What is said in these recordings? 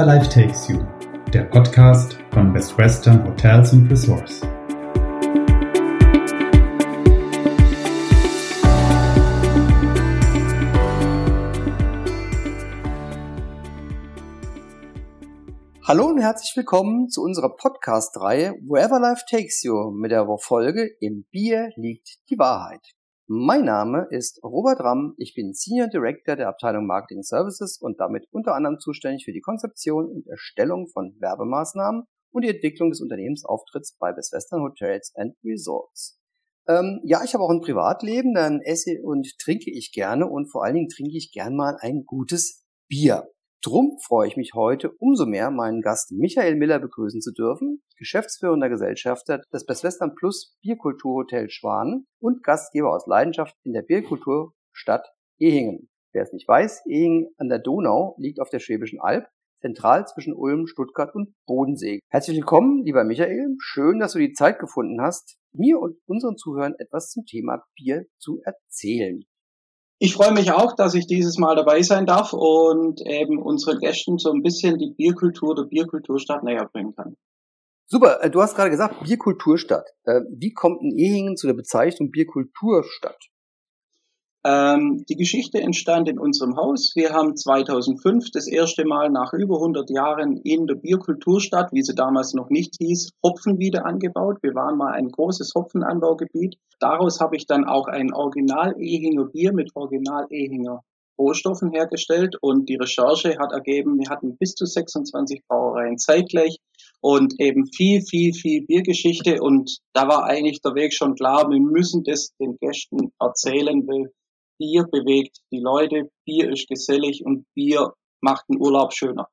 Wherever Life Takes You, der Podcast von Best Western Hotels and Resorts. Hallo und herzlich willkommen zu unserer Podcast-Reihe Wherever Life Takes You mit der Folge Im Bier liegt die Wahrheit. Mein Name ist Robert Ramm. Ich bin Senior Director der Abteilung Marketing Services und damit unter anderem zuständig für die Konzeption und Erstellung von Werbemaßnahmen und die Entwicklung des Unternehmensauftritts bei Best Western Hotels and Resorts. Ähm, ja, ich habe auch ein Privatleben, dann esse und trinke ich gerne und vor allen Dingen trinke ich gern mal ein gutes Bier. Drum freue ich mich heute umso mehr, meinen Gast Michael Miller begrüßen zu dürfen, geschäftsführender Gesellschafter des Best Western Plus Bierkulturhotel Schwan und Gastgeber aus Leidenschaft in der Bierkulturstadt Ehingen. Wer es nicht weiß, Ehingen an der Donau liegt auf der Schwäbischen Alb, zentral zwischen Ulm, Stuttgart und Bodensee. Herzlich willkommen, lieber Michael. Schön, dass du die Zeit gefunden hast, mir und unseren Zuhörern etwas zum Thema Bier zu erzählen. Ich freue mich auch, dass ich dieses Mal dabei sein darf und eben unseren Gästen so ein bisschen die Bierkultur der Bierkulturstadt näher bringen kann. Super, äh, du hast gerade gesagt, Bierkulturstadt. Äh, wie kommt ein Ehingen zu der Bezeichnung Bierkulturstadt? Ähm, die Geschichte entstand in unserem Haus. Wir haben 2005 das erste Mal nach über 100 Jahren in der Bierkulturstadt, wie sie damals noch nicht hieß, Hopfen wieder angebaut. Wir waren mal ein großes Hopfenanbaugebiet. Daraus habe ich dann auch ein Original-Ehinger Bier mit Original-Ehinger Rohstoffen hergestellt und die Recherche hat ergeben, wir hatten bis zu 26 Brauereien zeitgleich und eben viel, viel, viel Biergeschichte und da war eigentlich der Weg schon klar, wir müssen das den Gästen erzählen, weil Bier bewegt die Leute, Bier ist gesellig und Bier macht den Urlaub schöner.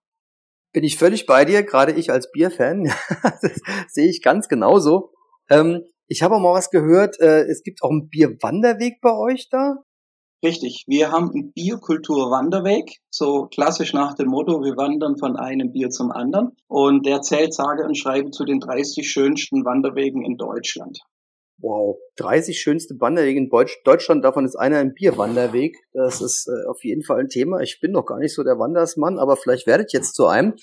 Bin ich völlig bei dir, gerade ich als Bierfan, das sehe ich ganz genauso. Ähm, ich habe auch mal was gehört, äh, es gibt auch einen Bierwanderweg bei euch da. Richtig, wir haben einen Bierkulturwanderweg, so klassisch nach dem Motto, wir wandern von einem Bier zum anderen. Und der zählt sage und schreibe zu den 30 schönsten Wanderwegen in Deutschland. Wow, 30 schönste Wanderwege in Deutschland, davon ist einer ein Bierwanderweg. Das ist äh, auf jeden Fall ein Thema. Ich bin noch gar nicht so der Wandersmann, aber vielleicht werdet jetzt zu einem.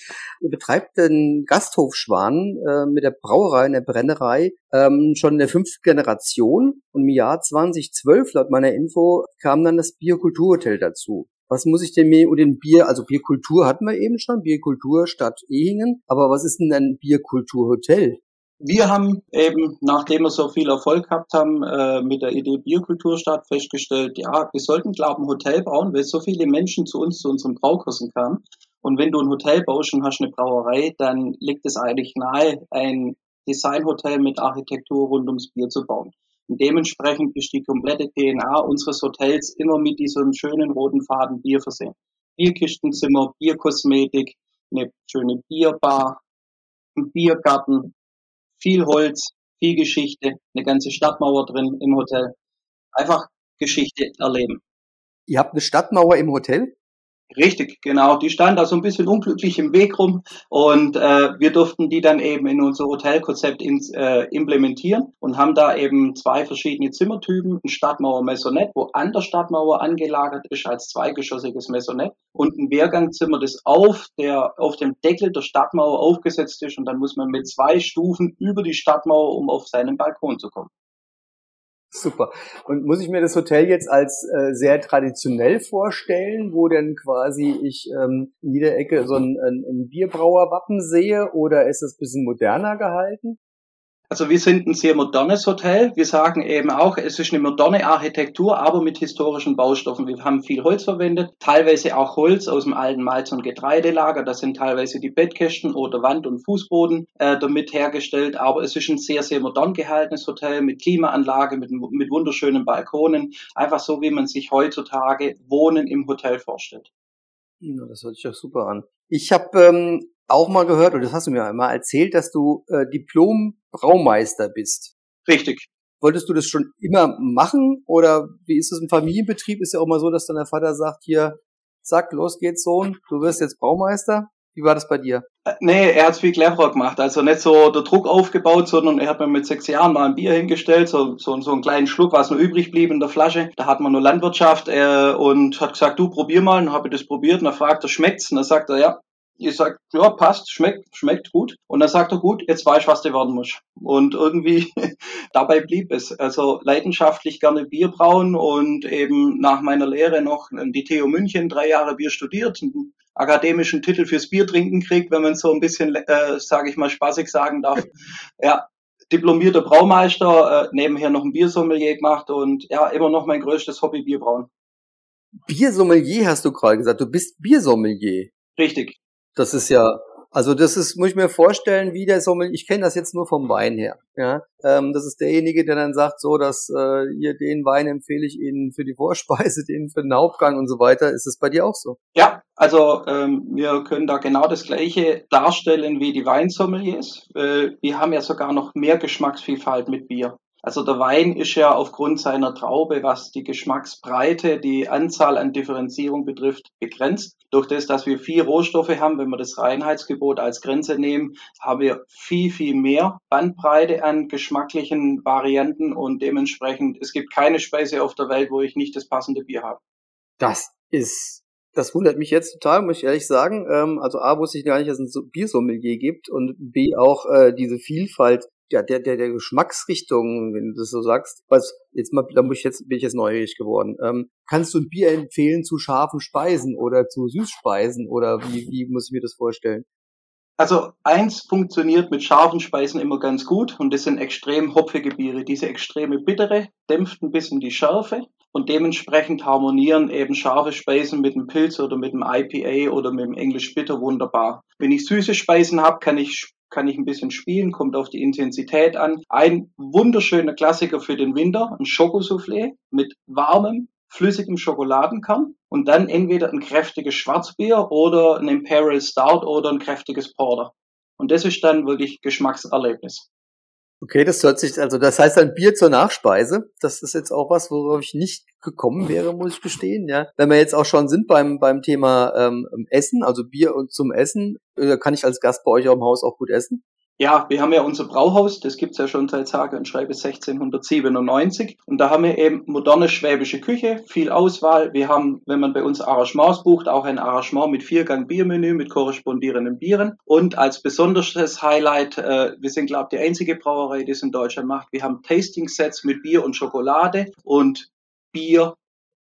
Ihr betreibt den Gasthof Schwan äh, mit der Brauerei in der Brennerei ähm, schon in der fünften Generation. Und im Jahr 2012, laut meiner Info, kam dann das Bierkulturhotel dazu. Was muss ich denn mir über den Bier, also Bierkultur hatten wir eben schon, Bierkultur Stadt Ehingen, aber was ist denn ein Bierkulturhotel? Wir haben eben, nachdem wir so viel Erfolg gehabt haben, äh, mit der Idee Bierkulturstadt festgestellt, ja, wir sollten, glaube ich, ein Hotel bauen, weil so viele Menschen zu uns, zu unseren Braukursen kamen. Und wenn du ein Hotel baust und hast eine Brauerei, dann liegt es eigentlich nahe, ein Designhotel mit Architektur rund ums Bier zu bauen. Und dementsprechend ist die komplette DNA unseres Hotels immer mit diesem schönen roten Faden Bier versehen. Bierkistenzimmer, Bierkosmetik, eine schöne Bierbar, ein Biergarten, viel Holz, viel Geschichte, eine ganze Stadtmauer drin im Hotel. Einfach Geschichte erleben. Ihr habt eine Stadtmauer im Hotel? Richtig, genau. Die stand da so ein bisschen unglücklich im Weg rum und äh, wir durften die dann eben in unser Hotelkonzept ins, äh, implementieren und haben da eben zwei verschiedene Zimmertypen, ein Stadtmauer Maisonette, wo an der Stadtmauer angelagert ist als zweigeschossiges Maisonette und ein Wehrgangzimmer, das auf der auf dem Deckel der Stadtmauer aufgesetzt ist und dann muss man mit zwei Stufen über die Stadtmauer, um auf seinen Balkon zu kommen. Super. Und muss ich mir das Hotel jetzt als äh, sehr traditionell vorstellen, wo denn quasi ich ähm, in jeder Ecke so ein, ein, ein Bierbrauerwappen sehe oder ist es bisschen moderner gehalten? Also wir sind ein sehr modernes Hotel. Wir sagen eben auch, es ist eine moderne Architektur, aber mit historischen Baustoffen. Wir haben viel Holz verwendet, teilweise auch Holz aus dem alten Malz- und Getreidelager. Das sind teilweise die Bettkästen oder Wand- und Fußboden äh, damit hergestellt. Aber es ist ein sehr, sehr modern gehaltenes Hotel mit Klimaanlage, mit, mit wunderschönen Balkonen. Einfach so, wie man sich heutzutage Wohnen im Hotel vorstellt. Ja, das hört sich doch super an. Ich habe ähm, auch mal gehört, und das hast du mir einmal erzählt, dass du äh, Diplom-Braumeister bist. Richtig. Wolltest du das schon immer machen oder wie ist das im Familienbetrieb? Ist ja auch mal so, dass dann der Vater sagt, hier, zack, los geht's, Sohn, du wirst jetzt Braumeister. Wie war das bei dir? Äh, nee, er hat's viel cleverer gemacht. Also nicht so der Druck aufgebaut, sondern er hat mir mit sechs Jahren mal ein Bier hingestellt, so, so, so einen kleinen Schluck, was nur übrig blieb in der Flasche. Da hat man nur Landwirtschaft äh, und hat gesagt, du probier mal. Und habe ich das probiert und er fragt er, schmeckt's? Und dann sagt er, ja, Ich sag, ja, passt, schmeckt, schmeckt gut. Und dann sagt er, gut, jetzt weiß ich, was du werden musst. Und irgendwie dabei blieb es. Also leidenschaftlich gerne Bier brauen und eben nach meiner Lehre noch die TU München drei Jahre Bier studiert, akademischen Titel fürs Bier trinken kriegt, wenn man so ein bisschen, äh, sage ich mal, spaßig sagen darf. Ja, diplomierter Braumeister, äh, nebenher noch ein Biersommelier gemacht und ja, immer noch mein größtes Hobby Bierbrauen. Biersommelier hast du gerade gesagt. Du bist Biersommelier. Richtig. Das ist ja, also das ist, muss ich mir vorstellen, wie der Sommelier, ich kenne das jetzt nur vom Wein her. Ja, ähm, Das ist derjenige, der dann sagt, so, dass äh, hier den Wein empfehle ich Ihnen für die Vorspeise, den für den Hauptgang und so weiter. Ist es bei dir auch so? Ja, also ähm, wir können da genau das Gleiche darstellen wie die Weinsommeliers. Äh, wir haben ja sogar noch mehr Geschmacksvielfalt mit Bier. Also der Wein ist ja aufgrund seiner Traube, was die Geschmacksbreite, die Anzahl an Differenzierung betrifft, begrenzt. Durch das, dass wir vier Rohstoffe haben, wenn wir das Reinheitsgebot als Grenze nehmen, haben wir viel, viel mehr Bandbreite an geschmacklichen Varianten und dementsprechend, es gibt keine Speise auf der Welt, wo ich nicht das passende Bier habe. Das ist das wundert mich jetzt total, muss ich ehrlich sagen. Ähm, also A, wusste ich gar nicht, dass es ein Biersommelier gibt und B, auch äh, diese Vielfalt ja, der, der, der Geschmacksrichtung, wenn du das so sagst, was, jetzt mal, da muss ich jetzt, bin ich jetzt neugierig geworden. Ähm, kannst du ein Bier empfehlen zu scharfen Speisen oder zu Süßspeisen oder wie, wie muss ich mir das vorstellen? Also eins funktioniert mit scharfen Speisen immer ganz gut und das sind extrem hopfige Biere. Diese extreme Bittere dämpft ein bisschen die Schärfe und dementsprechend harmonieren eben scharfe Speisen mit dem Pilz oder mit dem IPA oder mit dem English Bitter wunderbar. Wenn ich süße Speisen habe, kann ich kann ich ein bisschen spielen, kommt auf die Intensität an. Ein wunderschöner Klassiker für den Winter, ein Schokosoufflé mit warmem, flüssigem Schokoladenkern und dann entweder ein kräftiges Schwarzbier oder ein Imperial Stout oder ein kräftiges Porter. Und das ist dann wirklich Geschmackserlebnis. Okay, das hört sich, also das heißt ein Bier zur Nachspeise. Das ist jetzt auch was, worauf ich nicht gekommen wäre, muss ich gestehen. Ja, wenn wir jetzt auch schon sind beim beim Thema ähm, Essen, also Bier und zum Essen, äh, kann ich als Gast bei euch auch im Haus auch gut essen. Ja, wir haben ja unser Brauhaus, das gibt's ja schon seit sage und schreibe 1697. Und da haben wir eben moderne schwäbische Küche, viel Auswahl. Wir haben, wenn man bei uns Arrangements bucht, auch ein Arrangement mit Viergang Biermenü mit korrespondierenden Bieren. Und als besonderes Highlight, äh, wir sind, glaube ich, die einzige Brauerei, die es in Deutschland macht. Wir haben Tasting-Sets mit Bier und Schokolade und Bier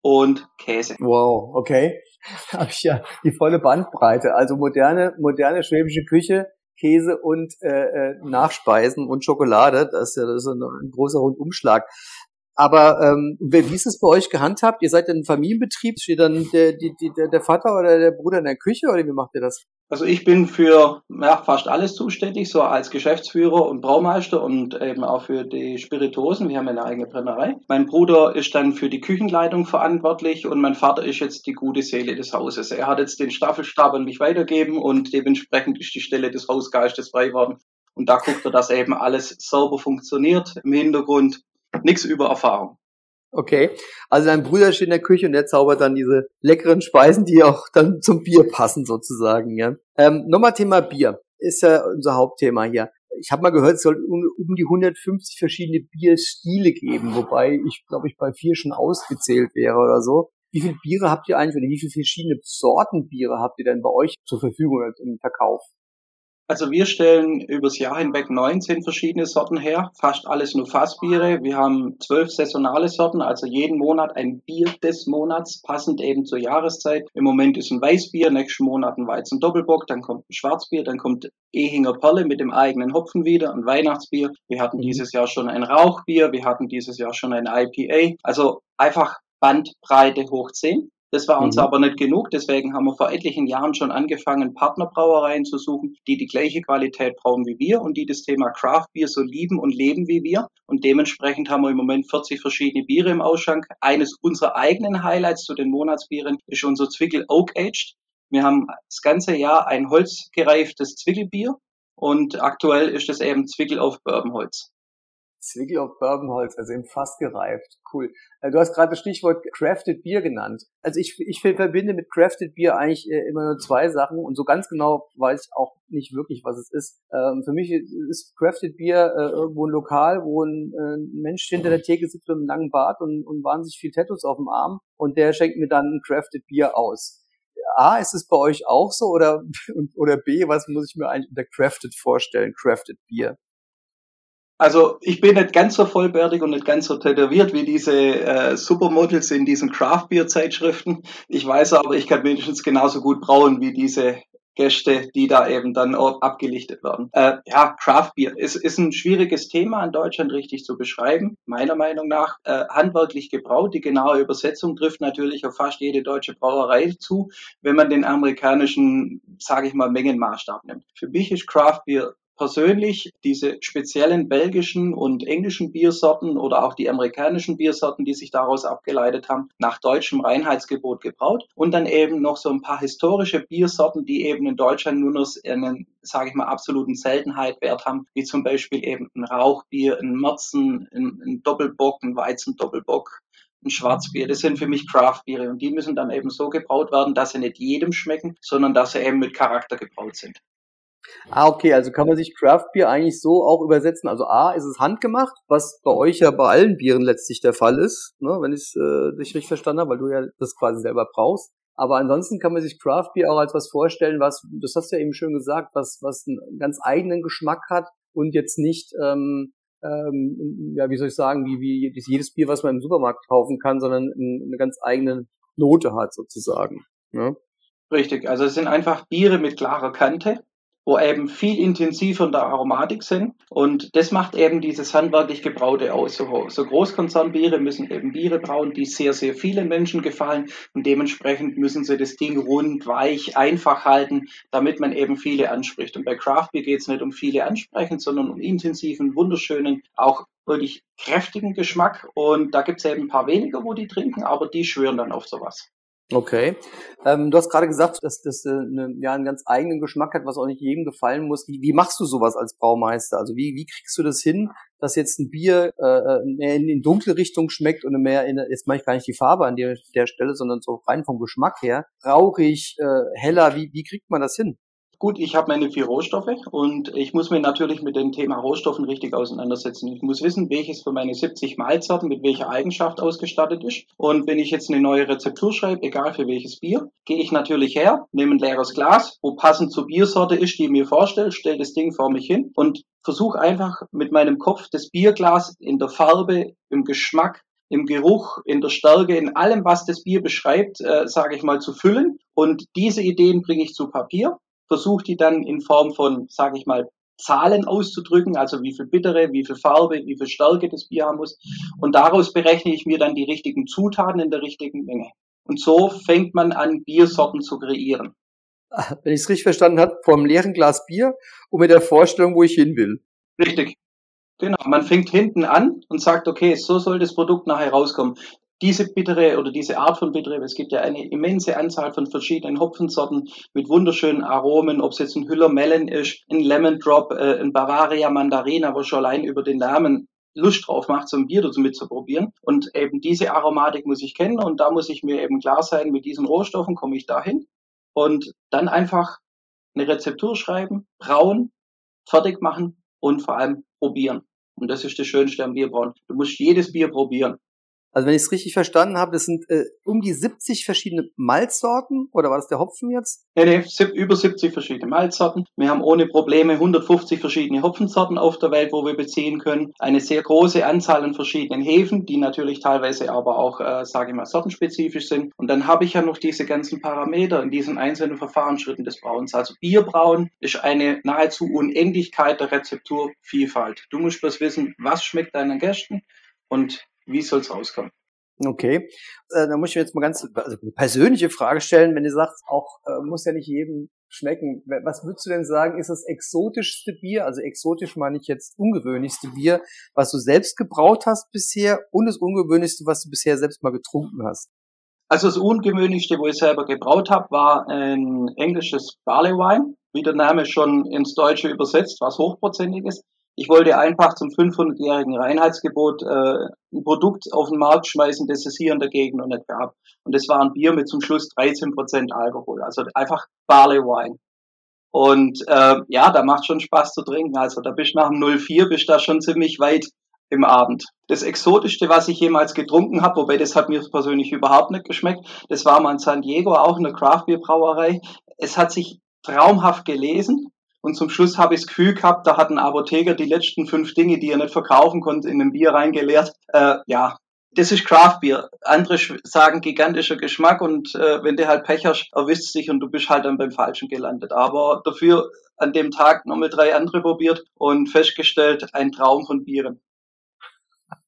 und Käse. Wow, okay. Habe ich ja die volle Bandbreite. Also moderne, moderne schwäbische Küche Käse und äh, äh, Nachspeisen und Schokolade. Das ist ja das ist ein, ein großer Rundumschlag. Aber ähm, wie ist es bei euch gehandhabt? Ihr seid ein Familienbetrieb, steht dann der, die, die, der Vater oder der Bruder in der Küche oder wie macht ihr das? Also ich bin für ja, fast alles zuständig, so als Geschäftsführer und Braumeister und eben auch für die Spirituosen. Wir haben eine eigene Brennerei. Mein Bruder ist dann für die Küchenleitung verantwortlich und mein Vater ist jetzt die gute Seele des Hauses. Er hat jetzt den Staffelstab an mich weitergeben und dementsprechend ist die Stelle des Hausgeistes frei worden. Und da guckt er, dass eben alles sauber funktioniert. Im Hintergrund nichts über Erfahrung. Okay, also dein Bruder steht in der Küche und der zaubert dann diese leckeren Speisen, die auch dann zum Bier passen sozusagen. Ja. Ähm, Nochmal Thema Bier ist ja unser Hauptthema hier. Ich habe mal gehört, es soll um, um, die 150 verschiedene Bierstile geben, wobei ich glaube ich bei vier schon ausgezählt wäre oder so. Wie viele Biere habt ihr eigentlich oder wie viele verschiedene Sorten Biere habt ihr denn bei euch zur Verfügung im Verkauf? Also wir stellen übers Jahr hinweg 19 verschiedene Sorten her, fast alles nur Fassbiere. Wir haben zwölf saisonale Sorten, also jeden Monat ein Bier des Monats, passend eben zur Jahreszeit. Im Moment ist ein Weißbier, nächsten Monat ein Weizen Doppelbock, dann kommt ein Schwarzbier, dann kommt Ehinger Perle mit dem eigenen Hopfen wieder, ein Weihnachtsbier. Wir hatten mhm. dieses Jahr schon ein Rauchbier, wir hatten dieses Jahr schon ein IPA. Also einfach Bandbreite hoch 10. Das war uns mhm. aber nicht genug. Deswegen haben wir vor etlichen Jahren schon angefangen, Partnerbrauereien zu suchen, die die gleiche Qualität brauen wie wir und die das Thema Craft Beer so lieben und leben wie wir. Und dementsprechend haben wir im Moment 40 verschiedene Biere im Ausschank. Eines unserer eigenen Highlights zu den Monatsbieren ist unser Zwickel Oak Aged. Wir haben das ganze Jahr ein holzgereiftes Zwickelbier und aktuell ist es eben Zwickel auf Bourbonholz. Zwickel auf Bourbonholz, also im Fass gereift. Cool. Äh, du hast gerade das Stichwort Crafted Beer genannt. Also ich, ich verbinde mit Crafted Beer eigentlich äh, immer nur zwei Sachen und so ganz genau weiß ich auch nicht wirklich, was es ist. Ähm, für mich ist Crafted Beer äh, irgendwo ein Lokal, wo ein, Mensch hinter der Theke sitzt mit einem langen Bart und, und wahnsinnig viel Tattoos auf dem Arm und der schenkt mir dann ein Crafted Beer aus A, ist es bei euch auch so oder, oder B, was muss ich mir eigentlich unter Crafted vorstellen, Crafted Bier? Also ich bin nicht ganz so vollbärtig und nicht ganz so tätowiert wie diese äh, Supermodels in diesen Craft Beer Zeitschriften. Ich weiß aber, ich kann mindestens genauso gut brauen wie diese Gäste, die da eben dann abgelichtet werden. Äh, ja, Craft Beer ist, ist ein schwieriges Thema in Deutschland richtig zu beschreiben, meiner Meinung nach. Äh, handwerklich gebraut, die genaue Übersetzung trifft natürlich auf fast jede deutsche Brauerei zu, wenn man den amerikanischen, sage ich mal, Mengenmaßstab nimmt. Für mich ist Craft Beer persönlich diese speziellen belgischen und englischen Biersorten oder auch die amerikanischen Biersorten, die sich daraus abgeleitet haben, nach deutschem Reinheitsgebot gebraut und dann eben noch so ein paar historische Biersorten, die eben in Deutschland nur noch einen, sage ich mal, absoluten Seltenheitwert haben, wie zum Beispiel eben ein Rauchbier, ein Merzen, ein, ein Doppelbock, ein Weizendoppelbock, ein Schwarzbier. Das sind für mich Craftbiere und die müssen dann eben so gebraut werden, dass sie nicht jedem schmecken, sondern dass sie eben mit Charakter gebraut sind. Ah, okay, also kann man sich Craft Beer eigentlich so auch übersetzen. Also A, ist es handgemacht, was bei euch ja bei allen Bieren letztlich der Fall ist, ne, wenn ich äh, richtig verstanden habe, weil du ja das quasi selber brauchst. Aber ansonsten kann man sich Craft Beer auch als was vorstellen, was, das hast du ja eben schön gesagt, was, was einen ganz eigenen Geschmack hat und jetzt nicht, ähm, ähm, ja, wie soll ich sagen, wie, wie jedes Bier, was man im Supermarkt kaufen kann, sondern eine ganz eigene Note hat sozusagen. Ne? Richtig, also es sind einfach Biere mit klarer Kante, wo eben viel intensiver in der Aromatik sind. Und das macht eben dieses handwerklich Gebraute aus. So, so Großkonzernbiere müssen eben Biere brauen, die sehr, sehr vielen Menschen gefallen. Und dementsprechend müssen sie das Ding rund, weich, einfach halten, damit man eben viele anspricht. Und bei Craft Beer geht es nicht um viele ansprechen, sondern um intensiven, wunderschönen, auch wirklich kräftigen Geschmack. Und da gibt es eben ein paar weniger, wo die trinken, aber die schwören dann auf sowas. Okay. Ähm, du hast gerade gesagt, dass das äh, ne, ja, einen ganz eigenen Geschmack hat, was auch nicht jedem gefallen muss. Wie, wie machst du sowas als Braumeister? Also wie, wie kriegst du das hin, dass jetzt ein Bier äh, äh mehr in, in dunkle Richtung schmeckt und mehr in, jetzt mache ich gar nicht die Farbe an der, der Stelle, sondern so rein vom Geschmack her, rauchig, äh, heller, wie, wie kriegt man das hin? Gut, ich habe meine vier Rohstoffe und ich muss mich natürlich mit dem Thema Rohstoffen richtig auseinandersetzen. Ich muss wissen, welches für meine 70 Mahlzeiten mit welcher Eigenschaft ausgestattet ist. Und wenn ich jetzt eine neue Rezeptur schreibe, egal für welches Bier, gehe ich natürlich her, nehme ein leeres Glas, wo passend zur Biersorte ist, die ich mir vorstelle, stelle das Ding vor mich hin und versuche einfach mit meinem Kopf das Bierglas in der Farbe, im Geschmack, im Geruch, in der Stärke, in allem, was das Bier beschreibt, äh, sage ich mal, zu füllen. Und diese Ideen bringe ich zu Papier versuche die dann in Form von, sage ich mal, Zahlen auszudrücken, also wie viel Bittere, wie viel Farbe, wie viel Stärke das Bier haben muss. Und daraus berechne ich mir dann die richtigen Zutaten in der richtigen Menge. Und so fängt man an, Biersorten zu kreieren. Wenn ich es richtig verstanden habe, vom leeren Glas Bier und mit der Vorstellung, wo ich hin will. Richtig. Genau. Man fängt hinten an und sagt, okay, so soll das Produkt nachher rauskommen diese bittere oder diese Art von bittere, es gibt ja eine immense Anzahl von verschiedenen Hopfensorten mit wunderschönen Aromen, ob es jetzt ein Hüller Melon ist, ein Lemon Drop, äh, ein Bavaria Mandarina, wo schon allein über den Namen Lust drauf macht, so ein Bier dazu mitzuprobieren. Und eben diese Aromatik muss ich kennen und da muss ich mir eben klar sein, mit diesen Rohstoffen komme ich dahin und dann einfach eine Rezeptur schreiben, brauen, fertig machen und vor allem probieren. Und das ist das Schönste am Bierbrauen. Du musst jedes Bier probieren. Also wenn ich es richtig verstanden habe, das sind äh, um die 70 verschiedene Malzsorten oder war das der Hopfen jetzt? Nee, nee, über 70 verschiedene Malzsorten. Wir haben ohne Probleme 150 verschiedene Hopfensorten auf der Welt, wo wir beziehen können. Eine sehr große Anzahl an verschiedenen Hefen, die natürlich teilweise aber auch, äh, sage ich mal, sortenspezifisch sind. Und dann habe ich ja noch diese ganzen Parameter in diesen einzelnen Verfahrensschritten des Brauens. Also Bierbrauen ist eine nahezu Unendlichkeit der Rezepturvielfalt. Du musst bloß wissen, was schmeckt deinen Gästen und wie soll es rauskommen? Okay, äh, da muss ich mir jetzt mal ganz also eine persönliche Frage stellen, wenn ihr sagt, auch äh, muss ja nicht jedem schmecken. Was würdest du denn sagen, ist das exotischste Bier, also exotisch meine ich jetzt ungewöhnlichste Bier, was du selbst gebraut hast bisher und das ungewöhnlichste, was du bisher selbst mal getrunken hast? Also das ungewöhnlichste, wo ich selber gebraut habe, war ein englisches Barley Wine, wie der Name schon ins Deutsche übersetzt, was hochprozentig ist. Ich wollte einfach zum 500-jährigen Reinheitsgebot äh, ein Produkt auf den Markt schmeißen, das es hier in der Gegend noch nicht gab. Und das war ein Bier mit zum Schluss 13 Prozent Alkohol, also einfach Barley Wine. Und äh, ja, da macht schon Spaß zu trinken. Also da bist nach dem 04 bist da schon ziemlich weit im Abend. Das Exotischste, was ich jemals getrunken habe, wobei das hat mir persönlich überhaupt nicht geschmeckt, das war mal in San Diego, auch in der Craft Beer Brauerei. Es hat sich traumhaft gelesen. Und zum Schluss habe ich das Gefühl gehabt, da hat ein Apotheker die letzten fünf Dinge, die er nicht verkaufen konnte, in ein Bier reingeleert. Äh, ja, das ist Craft Beer. Andere sagen gigantischer Geschmack und äh, wenn du halt Pech hast, erwischt dich und du bist halt dann beim Falschen gelandet. Aber dafür an dem Tag nochmal drei andere probiert und festgestellt, ein Traum von Bieren.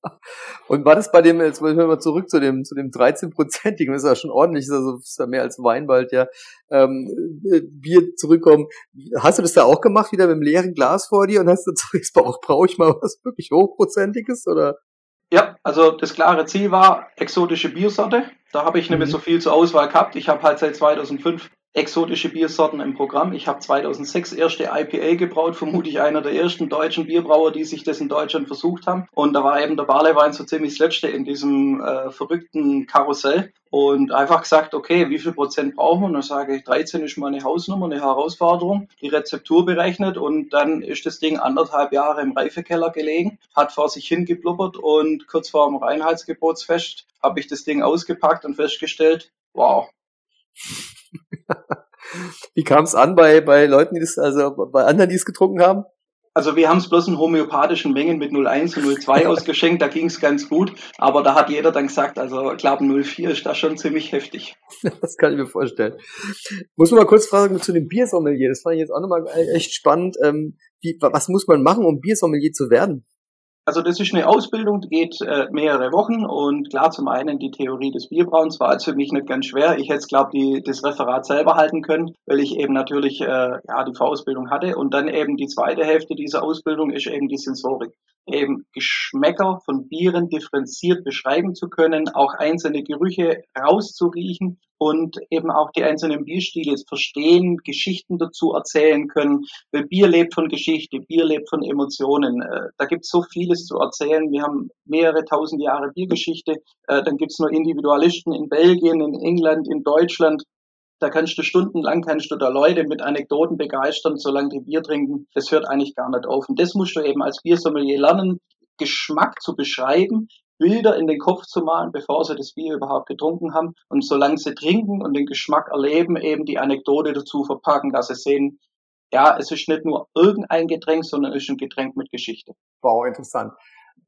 Und war das bei dem, jetzt wollen wir mal zurück zu dem, zu dem 13-prozentigen, ist ja schon ordentlich, ist, also, ist ja mehr als Weinwald, ja, ähm, äh, Bier zurückkommen. Hast du das da auch gemacht, wieder mit dem leeren Glas vor dir und hast du jetzt auch, brauche ich mal was wirklich hochprozentiges, oder? Ja, also das klare Ziel war exotische Biersorte. Da habe ich nicht mehr mhm. so viel zur Auswahl gehabt. Ich habe halt seit 2005 exotische Biersorten im Programm. Ich habe 2006 erste IPA gebraut, vermutlich einer der ersten deutschen Bierbrauer, die sich das in Deutschland versucht haben. Und da war eben der Barleywein so ziemlich das Letzte in diesem äh, verrückten Karussell. Und einfach gesagt, okay, wie viel Prozent brauchen wir? Und dann sage ich, 13 ist mal eine Hausnummer, eine Herausforderung, die Rezeptur berechnet und dann ist das Ding anderthalb Jahre im Reifekeller gelegen, hat vor sich hingeblubbert und kurz vor dem Reinheitsgebotsfest habe ich das Ding ausgepackt und festgestellt, wow, Wie kam es an bei, bei Leuten, die das, also bei anderen, die es getrunken haben? Also wir haben es bloß in homöopathischen Mengen mit 0,1 und 0,2 ausgeschenkt, da ging es ganz gut, aber da hat jeder dann gesagt, also ich glaube 0,4 ist da schon ziemlich heftig. Das kann ich mir vorstellen. Muss man mal kurz fragen zu dem Biersommelier, das fand ich jetzt auch nochmal echt spannend. Ähm, wie, was muss man machen, um Biersommelier zu werden? Also das ist eine Ausbildung, die geht äh, mehrere Wochen und klar, zum einen die Theorie des Bierbrauens war jetzt für mich nicht ganz schwer. Ich hätte, glaube ich, das Referat selber halten können, weil ich eben natürlich äh, ja, die Vorausbildung hatte. Und dann eben die zweite Hälfte dieser Ausbildung ist eben die Sensorik. Eben Geschmäcker von Bieren differenziert beschreiben zu können, auch einzelne Gerüche rauszuriechen und eben auch die einzelnen Bierstile verstehen, Geschichten dazu erzählen können. Weil Bier lebt von Geschichte, Bier lebt von Emotionen. Äh, da gibt es so vieles zu erzählen. Wir haben mehrere tausend Jahre Biergeschichte. Äh, dann gibt es nur Individualisten in Belgien, in England, in Deutschland. Da kannst du stundenlang, kannst du da Leute mit Anekdoten begeistern, solange die Bier trinken. Das hört eigentlich gar nicht auf. Und das musst du eben als Biersommelier lernen, Geschmack zu beschreiben, Bilder in den Kopf zu malen, bevor sie das Bier überhaupt getrunken haben. Und solange sie trinken und den Geschmack erleben, eben die Anekdote dazu verpacken, dass sie sehen, ja, es ist nicht nur irgendein Getränk, sondern es ist ein Getränk mit Geschichte. Wow, interessant.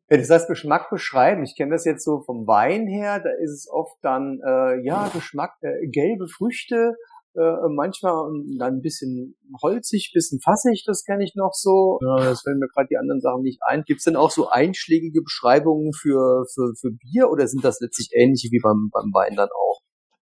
Wenn du das Geschmack beschreiben, ich kenne das jetzt so vom Wein her, da ist es oft dann, äh, ja, Geschmack, äh, gelbe Früchte, äh, manchmal dann ein bisschen holzig, bisschen fassig, das kenne ich noch so. Ja, das fällt mir gerade die anderen Sachen nicht ein. Gibt es denn auch so einschlägige Beschreibungen für, für, für Bier oder sind das letztlich ähnliche wie beim, beim Wein dann auch?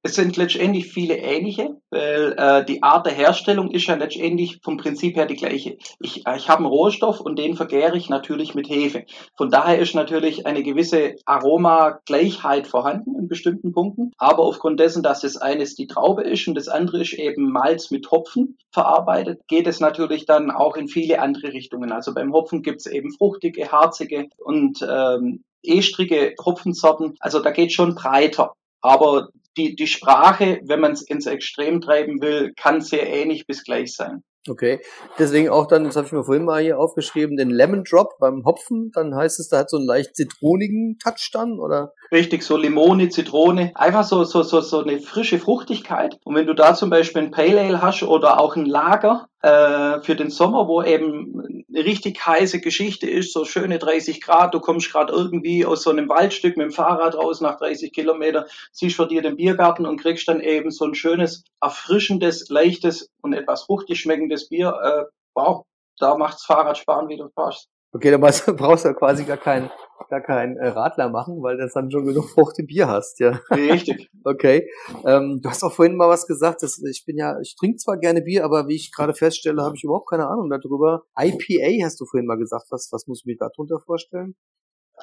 Es sind letztendlich viele ähnliche, weil äh, die Art der Herstellung ist ja letztendlich vom Prinzip her die gleiche. Ich, äh, ich habe einen Rohstoff und den vergäre ich natürlich mit Hefe. Von daher ist natürlich eine gewisse Aromagleichheit vorhanden in bestimmten Punkten. Aber aufgrund dessen, dass das eines die Traube ist und das andere ist eben Malz mit Hopfen verarbeitet, geht es natürlich dann auch in viele andere Richtungen. Also beim Hopfen gibt es eben fruchtige, harzige und ähm, estrige Hopfensorten. Also da geht schon breiter. Aber die, die Sprache, wenn man es ins Extrem treiben will, kann sehr ähnlich bis gleich sein. Okay, deswegen auch dann, das habe ich mir vorhin mal hier aufgeschrieben, den Lemon Drop beim Hopfen, dann heißt es, da hat so einen leicht zitronigen Touch dann, oder? Richtig, so Limone, Zitrone, einfach so, so, so, so eine frische Fruchtigkeit. Und wenn du da zum Beispiel ein Pale Ale hast oder auch ein Lager äh, für den Sommer, wo eben eine richtig heiße Geschichte ist, so schöne 30 Grad, du kommst gerade irgendwie aus so einem Waldstück mit dem Fahrrad raus nach 30 Kilometer, siehst vor dir den Biergarten und kriegst dann eben so ein schönes, erfrischendes, leichtes und etwas fruchtig schmeckendes Bier, äh, wow, da macht's Fahrradsparen wieder Spaß. Okay, dann brauchst du ja quasi gar keinen gar keinen äh, Radler machen, weil du dann schon genug Frucht im Bier hast, ja. Richtig. okay. Ähm, du hast auch vorhin mal was gesagt, dass ich bin ja, ich trinke zwar gerne Bier, aber wie ich gerade feststelle, habe ich überhaupt keine Ahnung darüber. IPA hast du vorhin mal gesagt, was, was muss ich mir darunter vorstellen?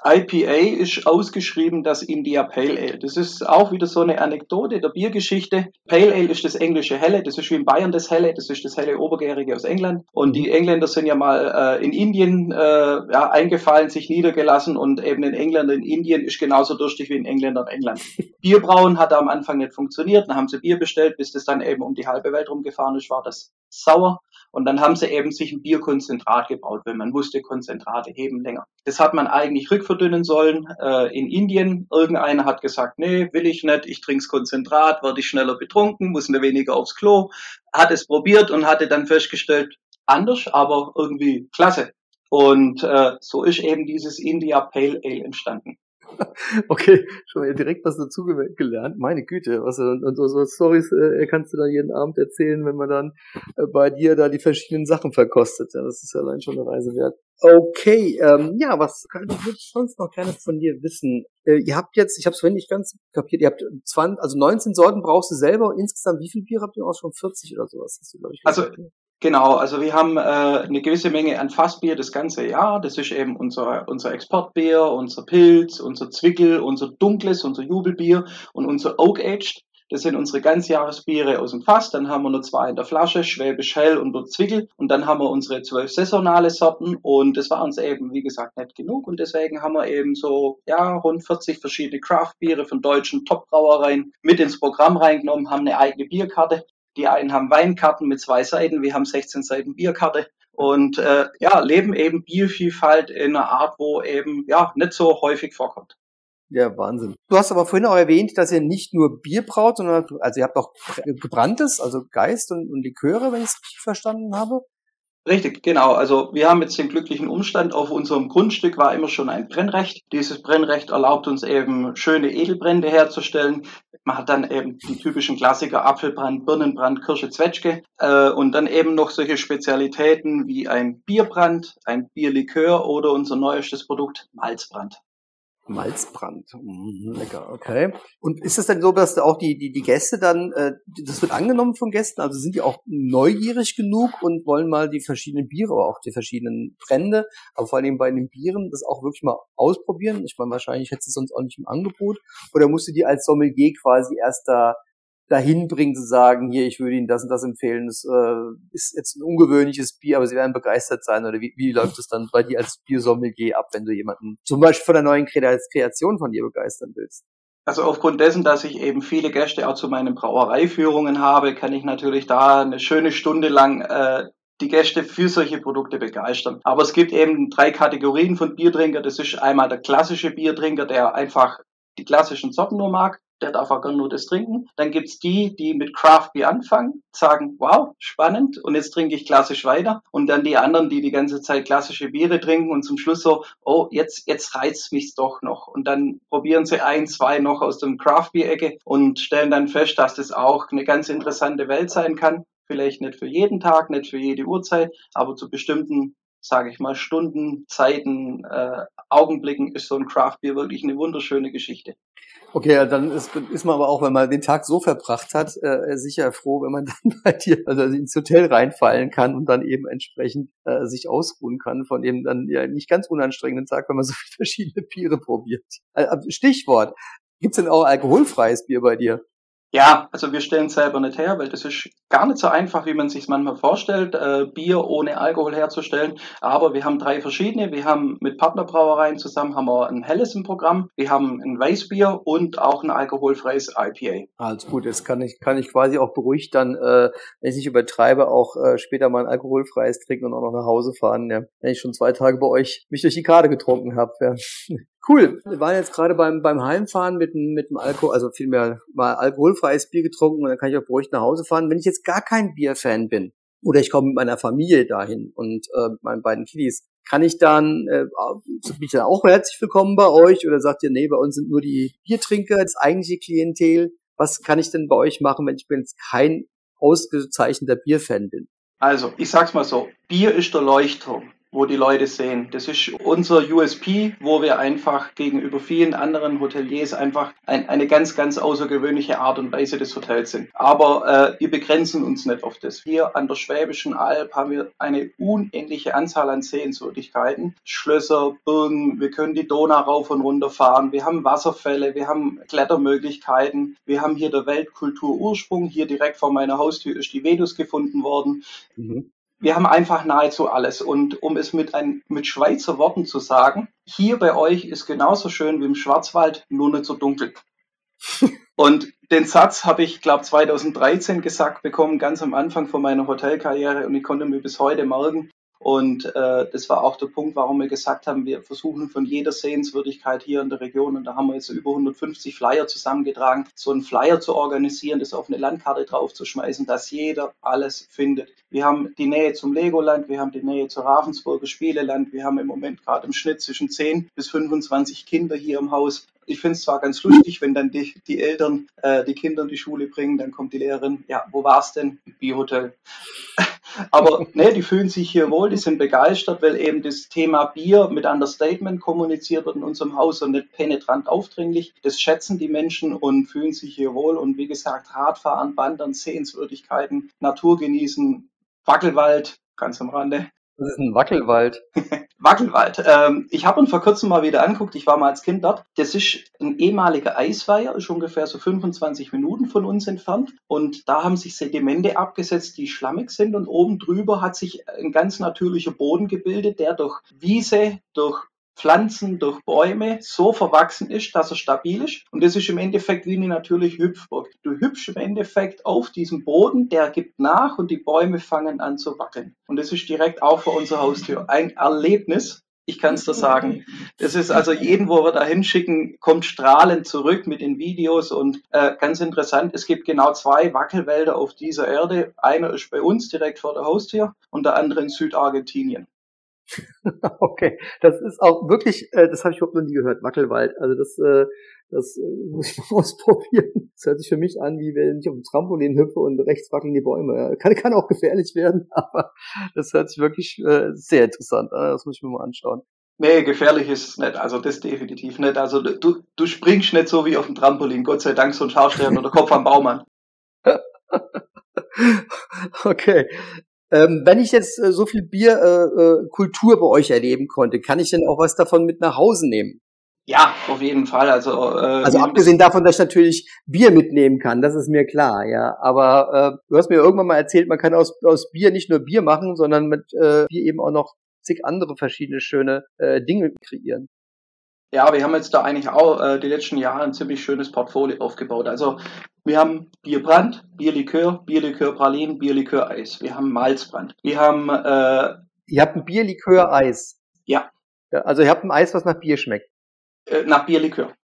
IPA ist ausgeschrieben das India Pale Ale. Das ist auch wieder so eine Anekdote der Biergeschichte. Pale Ale ist das englische Helle, das ist wie in Bayern das Helle, das ist das helle Obergärige aus England. Und die Engländer sind ja mal äh, in Indien äh, ja, eingefallen, sich niedergelassen und eben in England in Indien ist genauso durstig wie in Engländer in England. Bierbrauen hat am Anfang nicht funktioniert, dann haben sie Bier bestellt, bis das dann eben um die halbe Welt rumgefahren ist, war das sauer. Und dann haben sie eben sich ein Bierkonzentrat gebaut, weil man wusste, Konzentrate heben länger. Das hat man eigentlich rückverdünnen sollen äh, in Indien. Irgendeiner hat gesagt, nee, will ich nicht, ich trink's Konzentrat, werde ich schneller betrunken, muss mir weniger aufs Klo. Hat es probiert und hatte dann festgestellt, anders, aber irgendwie klasse. Und äh, so ist eben dieses India Pale Ale entstanden. Okay, schon mal direkt was dazu gelernt. Meine Güte, was und, und so, so Stories äh, kannst du dann jeden Abend erzählen, wenn man dann äh, bei dir da die verschiedenen Sachen verkostet. Ja, das ist ja allein schon eine Reise wert. Okay, ähm, ja, was kann ich sonst noch gerne von dir wissen? Äh, ihr habt jetzt, ich habe es vorhin nicht ganz kapiert, ihr habt 20, also 19 Sorten brauchst du selber und insgesamt wie viel Bier habt ihr auch schon 40 oder sowas? Hast du, ich, also Genau, also wir haben äh, eine gewisse Menge an Fassbier das ganze Jahr. Das ist eben unser, unser Exportbier, unser Pilz, unser Zwickel, unser Dunkles, unser Jubelbier und unser Oak Aged. Das sind unsere Ganzjahresbiere aus dem Fass. Dann haben wir nur zwei in der Flasche, Schwäbisch Hell und Zwickel. Und dann haben wir unsere zwölf saisonale Sorten. Und das war uns eben, wie gesagt, nicht genug. Und deswegen haben wir eben so, ja, rund 40 verschiedene Craft-Biere von deutschen Top-Brauereien mit ins Programm reingenommen, haben eine eigene Bierkarte. Die einen haben Weinkarten mit zwei Seiten, wir haben 16 Seiten Bierkarte und äh, ja, leben eben Biervielfalt in einer Art, wo eben ja nicht so häufig vorkommt. Ja, Wahnsinn. Du hast aber vorhin auch erwähnt, dass ihr nicht nur Bier braut, sondern also ihr habt auch gebranntes, also Geist und, und Liköre, wenn ich es richtig verstanden habe. Richtig, genau. Also wir haben jetzt den glücklichen Umstand, auf unserem Grundstück war immer schon ein Brennrecht. Dieses Brennrecht erlaubt uns eben schöne Edelbrände herzustellen. Man hat dann eben die typischen Klassiker Apfelbrand, Birnenbrand, Kirsche, Zwetschge äh, und dann eben noch solche Spezialitäten wie ein Bierbrand, ein Bierlikör oder unser neuestes Produkt Malzbrand. Malzbrand. Mhm, lecker, okay. Und ist es denn so, dass auch die, die, die Gäste dann, äh, das wird angenommen von Gästen, also sind die auch neugierig genug und wollen mal die verschiedenen Biere, aber auch die verschiedenen Brände, aber vor allem bei den Bieren, das auch wirklich mal ausprobieren? Ich meine, wahrscheinlich hättest du es sonst auch nicht im Angebot. Oder musst du die als Sommelier quasi erst da dahin bringen zu sagen, hier, ich würde Ihnen das und das empfehlen, das äh, ist jetzt ein ungewöhnliches Bier, aber Sie werden begeistert sein oder wie, wie läuft es dann bei dir als Biersommelier ab, wenn du jemanden zum Beispiel von der neuen Kreation von dir begeistern willst? Also aufgrund dessen, dass ich eben viele Gäste auch zu meinen Brauereiführungen habe, kann ich natürlich da eine schöne Stunde lang äh, die Gäste für solche Produkte begeistern. Aber es gibt eben drei Kategorien von Biertrinker. Das ist einmal der klassische Biertrinker, der einfach die klassischen Sorten nur mag der darf auch nur das trinken. Dann gibt's die, die mit Craft Beer anfangen, sagen, wow, spannend, und jetzt trinke ich klassisch weiter. Und dann die anderen, die die ganze Zeit klassische Biere trinken und zum Schluss so, oh, jetzt, jetzt reizt mich's doch noch. Und dann probieren sie ein, zwei noch aus dem Craft Beer Ecke und stellen dann fest, dass das auch eine ganz interessante Welt sein kann. Vielleicht nicht für jeden Tag, nicht für jede Uhrzeit, aber zu bestimmten sage ich mal, Stunden, Zeiten, äh, Augenblicken ist so ein Craft Beer wirklich eine wunderschöne Geschichte. Okay, dann ist, ist man aber auch, wenn man den Tag so verbracht hat, äh, sicher froh, wenn man dann bei dir also ins Hotel reinfallen kann und dann eben entsprechend äh, sich ausruhen kann von dem dann ja nicht ganz unanstrengenden Tag, wenn man so viele verschiedene Biere probiert. Äh, Stichwort, gibt's denn auch alkoholfreies Bier bei dir? Ja, also wir stellen es selber nicht her, weil das ist gar nicht so einfach, wie man sich manchmal vorstellt, äh, Bier ohne Alkohol herzustellen. Aber wir haben drei verschiedene. Wir haben mit Partnerbrauereien zusammen haben wir ein helles im Programm, wir haben ein Weißbier und auch ein alkoholfreies IPA. Also gut, jetzt kann ich kann ich quasi auch beruhigt dann, äh, wenn ich nicht übertreibe, auch äh, später mal ein alkoholfreies trinken und auch noch nach Hause fahren. Ja. Wenn ich schon zwei Tage bei euch mich durch die Karte getrunken habe. Ja. Cool. Wir waren jetzt gerade beim, beim Heimfahren mit, mit dem Alkohol, also vielmehr mal alkoholfreies Bier getrunken und dann kann ich auch beruhigt nach Hause fahren. Wenn ich jetzt gar kein Bierfan bin oder ich komme mit meiner Familie dahin und äh, mit meinen beiden Kiddies, kann ich dann, äh, bin ich dann auch herzlich willkommen bei euch oder sagt ihr, nee, bei uns sind nur die Biertrinker, das eigentliche Klientel. Was kann ich denn bei euch machen, wenn ich jetzt kein ausgezeichneter Bierfan bin? Also, ich sag's mal so, Bier ist der Leuchtturm wo die Leute sehen. Das ist unser USP, wo wir einfach gegenüber vielen anderen Hoteliers einfach ein, eine ganz, ganz außergewöhnliche Art und Weise des Hotels sind. Aber äh, wir begrenzen uns nicht auf das. Hier an der Schwäbischen Alb haben wir eine unendliche Anzahl an Sehenswürdigkeiten. Schlösser, Burgen, wir können die Donau rauf und runter fahren, wir haben Wasserfälle, wir haben Klettermöglichkeiten, wir haben hier der Weltkulturursprung. Hier direkt vor meiner Haustür ist die Venus gefunden worden. Mhm wir haben einfach nahezu alles. Und um es mit, ein, mit Schweizer Worten zu sagen, hier bei euch ist genauso schön wie im Schwarzwald, nur nicht so dunkel. Und den Satz habe ich, glaube 2013 gesagt bekommen, ganz am Anfang von meiner Hotelkarriere und ich konnte mir bis heute merken, und äh, das war auch der Punkt, warum wir gesagt haben, wir versuchen von jeder Sehenswürdigkeit hier in der Region, und da haben wir jetzt über 150 Flyer zusammengetragen, so einen Flyer zu organisieren, das auf eine Landkarte draufzuschmeißen, dass jeder alles findet. Wir haben die Nähe zum Legoland, wir haben die Nähe zur Ravensburger Spieleland, wir haben im Moment gerade im Schnitt zwischen 10 bis 25 Kinder hier im Haus. Ich finde es zwar ganz lustig, wenn dann die, die Eltern äh, die Kinder in die Schule bringen, dann kommt die Lehrerin, ja, wo war's denn? Bierhotel. Aber ne, die fühlen sich hier wohl, die sind begeistert, weil eben das Thema Bier mit Understatement kommuniziert wird in unserem Haus und nicht penetrant aufdringlich. Das schätzen die Menschen und fühlen sich hier wohl. Und wie gesagt, Radfahren, Wandern, Sehenswürdigkeiten, Natur genießen, Wackelwald, ganz am Rande. Das ist ein Wackelwald. Wackelwald. Ähm, ich habe ihn vor kurzem mal wieder anguckt. Ich war mal als Kind dort. Das ist ein ehemaliger Eisweiher, ist ungefähr so 25 Minuten von uns entfernt. Und da haben sich Sedimente abgesetzt, die schlammig sind. Und oben drüber hat sich ein ganz natürlicher Boden gebildet, der durch Wiese, durch Pflanzen, durch Bäume so verwachsen ist, dass er stabil ist. Und das ist im Endeffekt wie eine natürliche Hüpfburg. Du hüpfst im Endeffekt auf diesem Boden, der gibt nach und die Bäume fangen an zu wackeln. Und das ist direkt auch vor unserer Haustür. Ein Erlebnis. Ich kann es dir sagen. Das ist also jeden, wo wir da hinschicken, kommt strahlend zurück mit den Videos und äh, ganz interessant, es gibt genau zwei Wackelwälder auf dieser Erde. Einer ist bei uns direkt vor der Haustür und der andere in Südargentinien. okay, das ist auch wirklich, äh, das habe ich überhaupt noch nie gehört, Wackelwald. Also das, äh, das äh, muss ich mal ausprobieren. Das hört sich für mich an, wie wenn ich auf dem Trampolin hüpfe und rechts wackeln die Bäume. Kann, kann auch gefährlich werden, aber das hört sich wirklich äh, sehr interessant an. Das muss ich mir mal anschauen. Nee, gefährlich ist es nicht. Also das definitiv nicht. Also du, du springst nicht so wie auf dem Trampolin. Gott sei Dank, so ein schaust du oder Kopf am Baumann. okay. Ähm, wenn ich jetzt äh, so viel Bierkultur äh, äh, bei euch erleben konnte, kann ich denn auch was davon mit nach Hause nehmen? Ja, auf jeden Fall. Also, äh, also abgesehen davon, dass ich natürlich Bier mitnehmen kann, das ist mir klar, ja. Aber äh, du hast mir irgendwann mal erzählt, man kann aus, aus Bier nicht nur Bier machen, sondern mit äh, Bier eben auch noch zig andere verschiedene schöne äh, Dinge kreieren. Ja, wir haben jetzt da eigentlich auch äh, die letzten Jahre ein ziemlich schönes Portfolio aufgebaut. Also wir haben Bierbrand, Bierlikör, Bierlikör-Pralinen, Bierlikör-Eis. Wir haben Malzbrand. Wir haben... Äh, ihr habt ein Bierlikör-Eis? Ja. ja. Also ihr habt ein Eis, was nach Bier schmeckt? Äh, nach Bierlikör.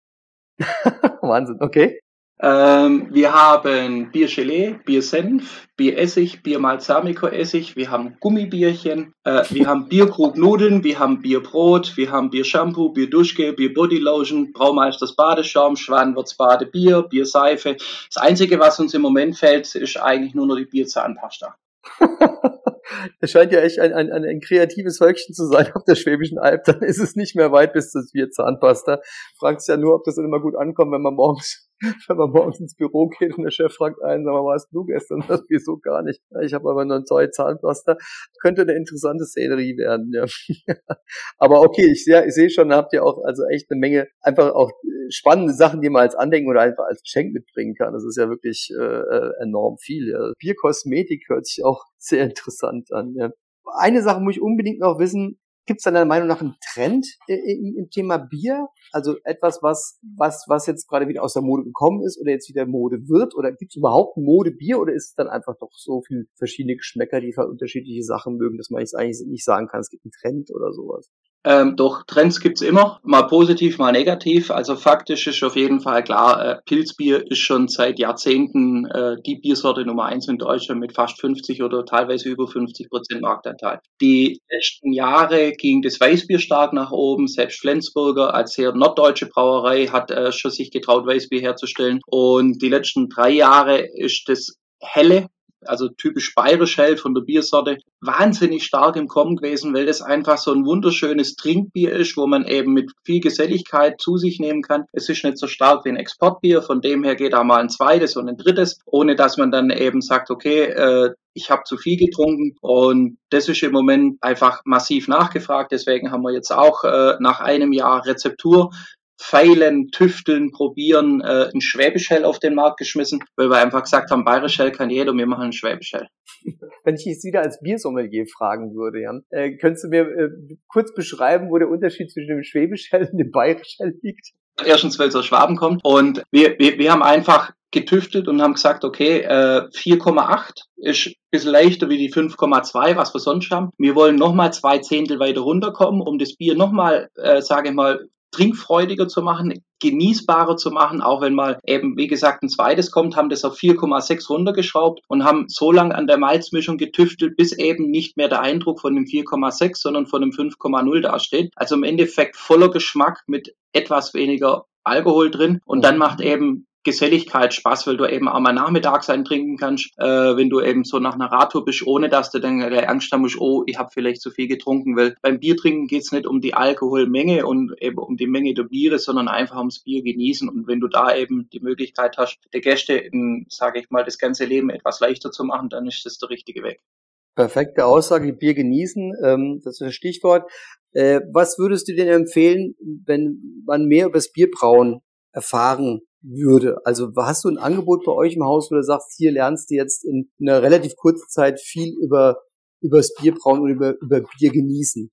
Wahnsinn, okay. Ähm, wir haben Biergelee, Biersenf, Bieressig, Biermalsamico-Essig, wir haben Gummibierchen, äh, wir haben Bierkrugnudeln, wir haben Bierbrot, wir haben Biershampoo, Bierduschke, Bierbodylotion, Braumeisters Badeschaum, Schwanwurz Badebier, Bierseife. Das Einzige, was uns im Moment fällt, ist eigentlich nur noch die Bierzahnpasta. Es scheint ja echt ein, ein, ein kreatives Völkchen zu sein auf der Schwäbischen Alb. Dann ist es nicht mehr weit bis das Bierzahnpasta. Fragt sich ja nur, ob das immer gut ankommt, wenn man morgens wenn man morgens ins Büro geht und der Chef fragt einen, sag mal, warst du gestern? Das wieso gar nicht. Ich habe aber noch ein neue Zahnpasta. Könnte eine interessante Szenerie werden, ja. aber okay, ich sehe ich seh schon, da habt ihr auch also echt eine Menge einfach auch spannende Sachen, die man als Andenken oder einfach als Geschenk mitbringen kann. Das ist ja wirklich äh, äh enorm viel. Ja. Bierkosmetik hört sich auch sehr interessant an. Ja. Eine Sache muss ich unbedingt noch wissen, Gibt es deiner Meinung nach einen Trend im, Thema Bier? Also etwas, was, was, was jetzt gerade wieder aus der Mode gekommen ist oder jetzt wieder Mode wird? Oder gibt es überhaupt Mode-Bier oder ist es dann einfach doch so viel verschiedene Geschmäcker, die unterschiedliche Sachen mögen, dass man jetzt eigentlich nicht sagen kann, es gibt einen Trend oder sowas? Ähm, doch Trends gibt's immer, mal positiv, mal negativ. Also faktisch ist auf jeden Fall klar, äh, Pilzbier ist schon seit Jahrzehnten äh, die Biersorte Nummer eins in Deutschland mit fast 50 oder teilweise über 50 Prozent Marktanteil. Die letzten Jahre ging das Weißbier stark nach oben. Selbst Flensburger als sehr norddeutsche Brauerei hat äh, schon sich getraut, Weißbier herzustellen. Und die letzten drei Jahre ist das helle also typisch bayerisch hell von der Biersorte, wahnsinnig stark im Kommen gewesen, weil das einfach so ein wunderschönes Trinkbier ist, wo man eben mit viel Geselligkeit zu sich nehmen kann. Es ist nicht so stark wie ein Exportbier, von dem her geht da mal ein zweites und ein drittes, ohne dass man dann eben sagt, okay, äh, ich habe zu viel getrunken und das ist im Moment einfach massiv nachgefragt. Deswegen haben wir jetzt auch äh, nach einem Jahr Rezeptur Feilen, Tüfteln, Probieren äh, ein Schwäbisch Hell auf den Markt geschmissen, weil wir einfach gesagt haben, Bayerisch Hell kann jeder, wir machen ein Schwäbisch Hell. Wenn ich jetzt wieder als Biersommelier fragen würde, Jan, äh, könntest du mir äh, kurz beschreiben, wo der Unterschied zwischen dem Schwäbisch Hell und dem Bayerisch Hell liegt? Erstens, weil es aus Schwaben kommt und wir, wir, wir haben einfach getüftelt und haben gesagt, okay, äh, 4,8 ist ein bisschen leichter wie die 5,2, was wir sonst haben. Wir wollen nochmal zwei Zehntel weiter runterkommen, um das Bier nochmal, äh, sage ich mal, trinkfreudiger zu machen, genießbarer zu machen, auch wenn mal eben, wie gesagt, ein zweites kommt, haben das auf 4,6 runtergeschraubt und haben so lange an der Malzmischung getüftelt, bis eben nicht mehr der Eindruck von dem 4,6, sondern von dem 5,0 dasteht. Also im Endeffekt voller Geschmack mit etwas weniger Alkohol drin. Und dann macht eben Geselligkeit Spaß, weil du eben auch mal nachmittags eintrinken kannst, äh, wenn du eben so nach einer Radtour bist, ohne dass du dann der Angst haben musst, oh, ich habe vielleicht zu viel getrunken, weil beim Biertrinken geht's nicht um die Alkoholmenge und eben um die Menge der Biere, sondern einfach ums Bier genießen und wenn du da eben die Möglichkeit hast, der Gäste, sage ich mal, das ganze Leben etwas leichter zu machen, dann ist das der richtige Weg. Perfekte Aussage, Bier genießen, ähm, das ist das Stichwort. Äh, was würdest du denn empfehlen, wenn man mehr über das Bierbrauen erfahren würde. Also hast du ein Angebot bei euch im Haus, wo du sagst, hier lernst du jetzt in einer relativ kurzen Zeit viel über über das Bierbrauen und über, über Bier genießen?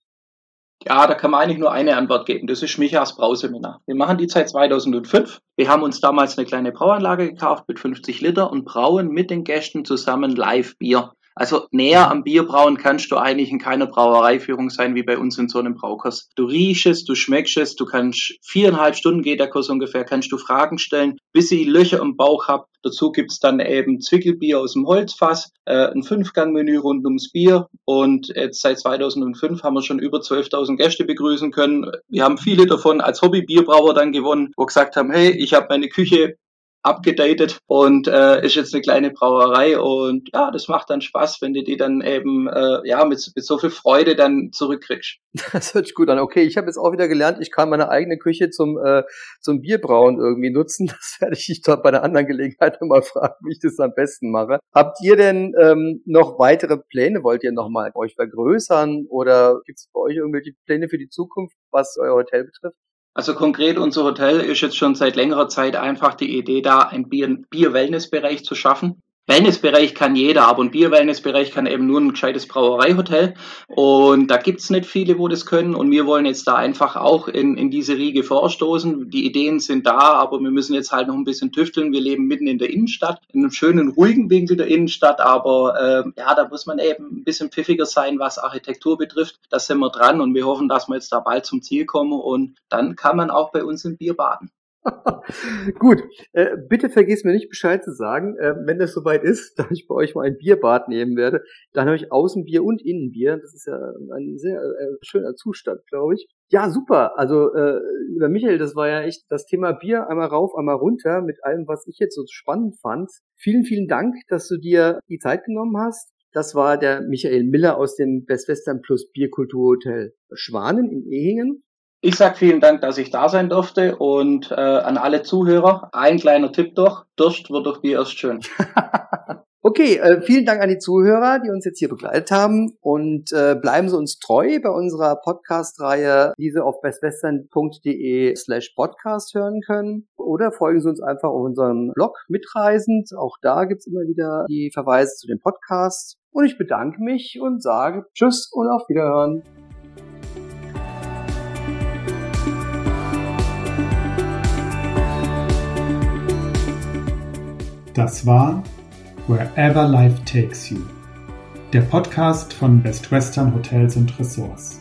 Ja, da kann man eigentlich nur eine Antwort geben. Das ist Michas Brauseminar. Wir machen die seit 2005. Wir haben uns damals eine kleine Brauanlage gekauft mit 50 Liter und brauen mit den Gästen zusammen live Bier. Also näher am Bierbrauen kannst du eigentlich in keiner Brauereiführung sein wie bei uns in so einem Braukurs. Du riechst es, du schmeckst es, du kannst viereinhalb Stunden geht der Kurs ungefähr, kannst du Fragen stellen, bis ich Löcher im Bauch hab. Dazu gibt's dann eben Zwickelbier aus dem Holzfass, äh, ein Fünfgangmenü rund ums Bier und jetzt seit 2005 haben wir schon über 12.000 Gäste begrüßen können. Wir haben viele davon als Hobbybierbrauer dann gewonnen, wo gesagt haben, hey, ich habe meine Küche abgedatet und äh, ist jetzt eine kleine Brauerei und ja, das macht dann Spaß, wenn du die dann eben äh, ja mit, mit so viel Freude dann zurückkriegst. Das hört sich gut an. Okay, ich habe jetzt auch wieder gelernt, ich kann meine eigene Küche zum äh, zum Bierbrauen irgendwie nutzen. Das werde ich dich dort bei einer anderen Gelegenheit mal fragen, wie ich das am besten mache. Habt ihr denn ähm, noch weitere Pläne? Wollt ihr noch mal euch vergrößern oder gibt es bei euch irgendwelche Pläne für die Zukunft, was euer Hotel betrifft? Also konkret unser Hotel ist jetzt schon seit längerer Zeit einfach die Idee da, einen Bier-Wellness-Bereich zu schaffen. Wellnessbereich kann jeder, aber ein Bier-Wellnessbereich kann eben nur ein gescheites Brauereihotel. Und da gibt's nicht viele, wo das können. Und wir wollen jetzt da einfach auch in, in diese Riege vorstoßen. Die Ideen sind da, aber wir müssen jetzt halt noch ein bisschen tüfteln. Wir leben mitten in der Innenstadt, in einem schönen, ruhigen Winkel der Innenstadt. Aber äh, ja, da muss man eben ein bisschen pfiffiger sein, was Architektur betrifft. Da sind wir dran und wir hoffen, dass wir jetzt da bald zum Ziel kommen. Und dann kann man auch bei uns im Bier baden. Gut, äh, bitte vergiss mir nicht Bescheid zu sagen, äh, wenn das soweit ist, dass ich bei euch mal ein Bierbad nehmen werde. Dann habe ich Außenbier und Innenbier. Das ist ja ein sehr äh, schöner Zustand, glaube ich. Ja, super. Also äh, über Michael, das war ja echt das Thema Bier einmal rauf, einmal runter mit allem, was ich jetzt so spannend fand. Vielen, vielen Dank, dass du dir die Zeit genommen hast. Das war der Michael Miller aus dem Best Western Plus Bierkulturhotel Schwanen in Ehingen. Ich sage vielen Dank, dass ich da sein durfte und äh, an alle Zuhörer, ein kleiner Tipp doch, Durst wird doch Bier erst schön. okay, äh, vielen Dank an die Zuhörer, die uns jetzt hier begleitet haben und äh, bleiben Sie uns treu bei unserer Podcast-Reihe, die Sie auf bestwestern.de slash podcast hören können oder folgen Sie uns einfach auf unserem Blog mitreisend. Auch da gibt's immer wieder die Verweise zu den Podcasts. Und ich bedanke mich und sage Tschüss und auf Wiederhören. Das war Wherever Life Takes You, der Podcast von Best Western Hotels und Resorts.